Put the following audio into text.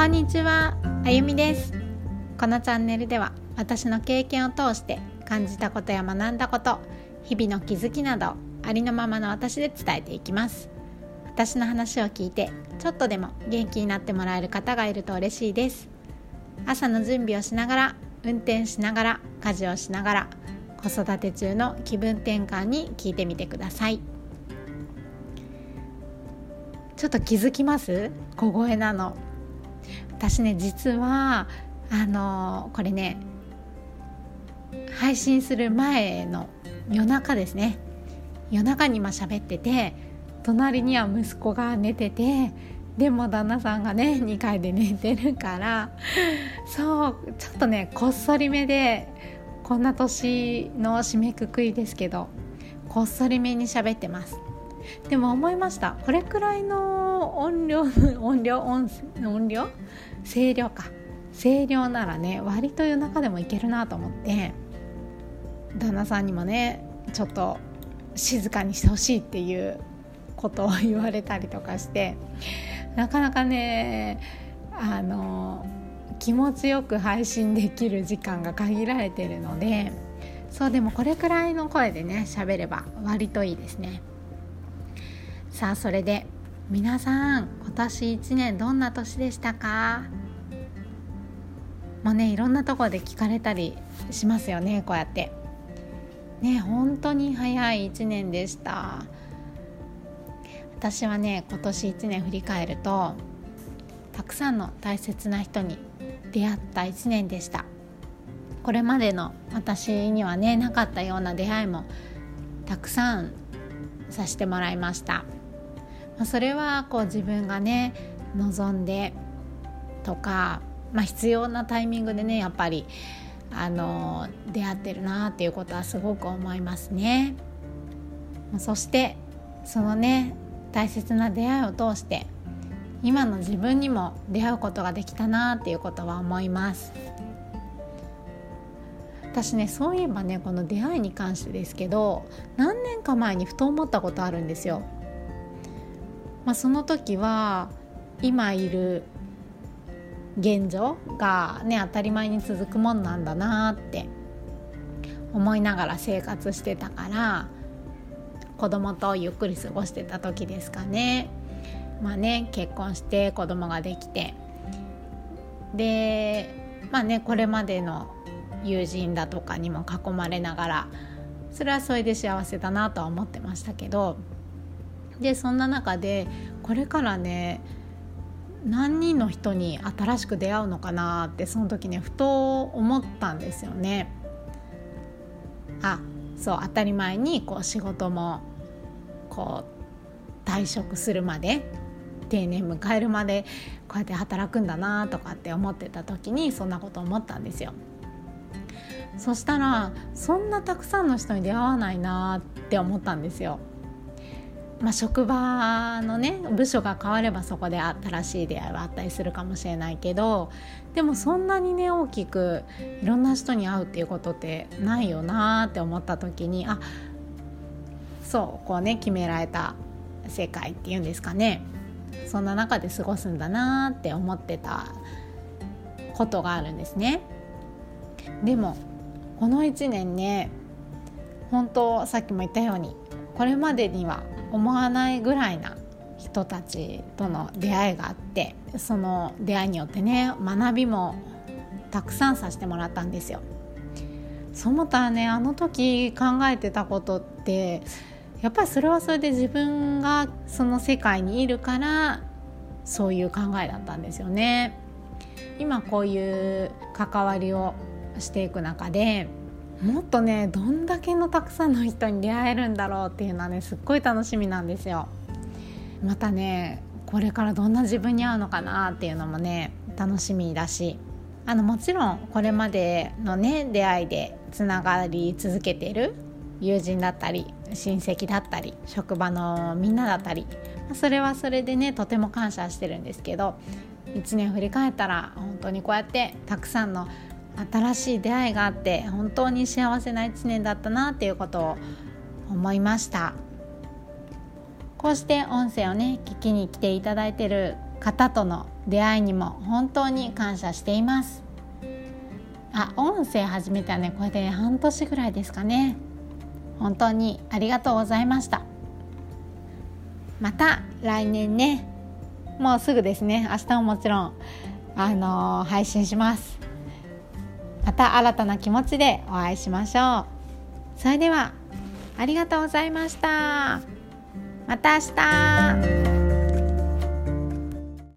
こんにちは、あゆみです。このチャンネルでは私の経験を通して感じたことや学んだこと日々の気づきなどありのままの私で伝えていきます。私の話を聞いてちょっとでも元気になってもらえる方がいると嬉しいです。朝の準備をしながら運転しながら家事をしながら子育て中の気分転換に聞いてみてください。ちょっと気づきます？小声なの。私ね実はあのこれね配信する前の夜中ですね。夜中に今喋ってて隣には息子が寝ててでも旦那さんがね2階で寝てるからそうちょっとねこっそりめでこんな年の締めくくりですけどこっそりめに喋ってます。でも思いました。これくらいの音量音量音音量声量か。声量ならね割と夜中でもいけるなと思って旦那さんにもねちょっと静かにしてほしいっていうことを言われたりとかしてなかなかねあの気持ちよく配信できる時間が限られてるのでそうでもこれくらいの声でね喋れば割といいですね。さあそれで皆さん今年1年どんな年でしたか？もうねいろんなところで聞かれたりしますよねこうやって。ね本当に早い1年でした。私はね今年1年振り返るとたくさんの大切な人に出会った1年でした。これまでの私にはねなかったような出会いもたくさんさせてもらいました。それはこう自分がね望んでとか、まあ、必要なタイミングでねやっぱりあの出会ってるなっていうことはすごく思いますね。そしてそのね大切な出会いを通して今の自分にも出会うことができたなっていうことは思います私ねそういえばねこの出会いに関してですけど何年か前にふと思ったことあるんですよまあ、その時は今いる現状がね当たり前に続くもんなんだなって思いながら生活してたから子供とゆっくり過ごしてた時ですかね。まあね結婚して子供ができてでまあねこれまでの友人だとかにも囲まれながらそれはそれで幸せだなとは思ってましたけどでそんな中でこれからね何人の人に新しく出会うのかなってその時ねふと思ったんですよね。あそう当たり前にこう仕事もこう退職するまで定年迎えるまでこうやって働くんだなとかって思ってた時にそんなこと思ったんですよ。そしたらそんなたくさんの人に出会わないなって思ったんですよ。まあ、職場のね部署が変わればそこで新しい出会いはあったりするかもしれないけどでもそんなにね大きくいろんな人に会うっていうことってないよなって思った時にあそうこうね決められた世界っていうんですかねそんな中で過ごすんだなって思ってたことがあるんですね。でもこの1年ね本当さっきも言ったようにこれまでには思わないぐらいな人たちとの出会いがあってその出会いによってね学びもたくさんさせてもらったんですよ。そう思ったらねあの時考えてたことってやっぱりそれはそれで自分がその世界にいるからそういう考えだったんですよね。今こういう関わりをしていく中でもっとねどんだけのたくさんの人に出会えるんだろうっていうのはねすっごい楽しみなんですよ。またねこれからどんな自分に合うのかなっていうのもね楽しみだしあのもちろんこれまでのね出会いでつながり続けてる友人だったり親戚だったり職場のみんなだったりそれはそれでねとても感謝してるんですけど1年振り返ったら本当にこうやってたくさんの新しい出会いがあって本当に幸せな1年だったなっていうことを思いました。こうして音声をね聞きに来ていただいてる方との出会いにも本当に感謝しています。あ音声始めたねこれで半年ぐらいですかね。本当にありがとうございました。また来年ね。もうすぐですね。明日ももちろんあのー、配信します。また新たな気持ちでお会いしましょう。それではありがとうございました。また明日。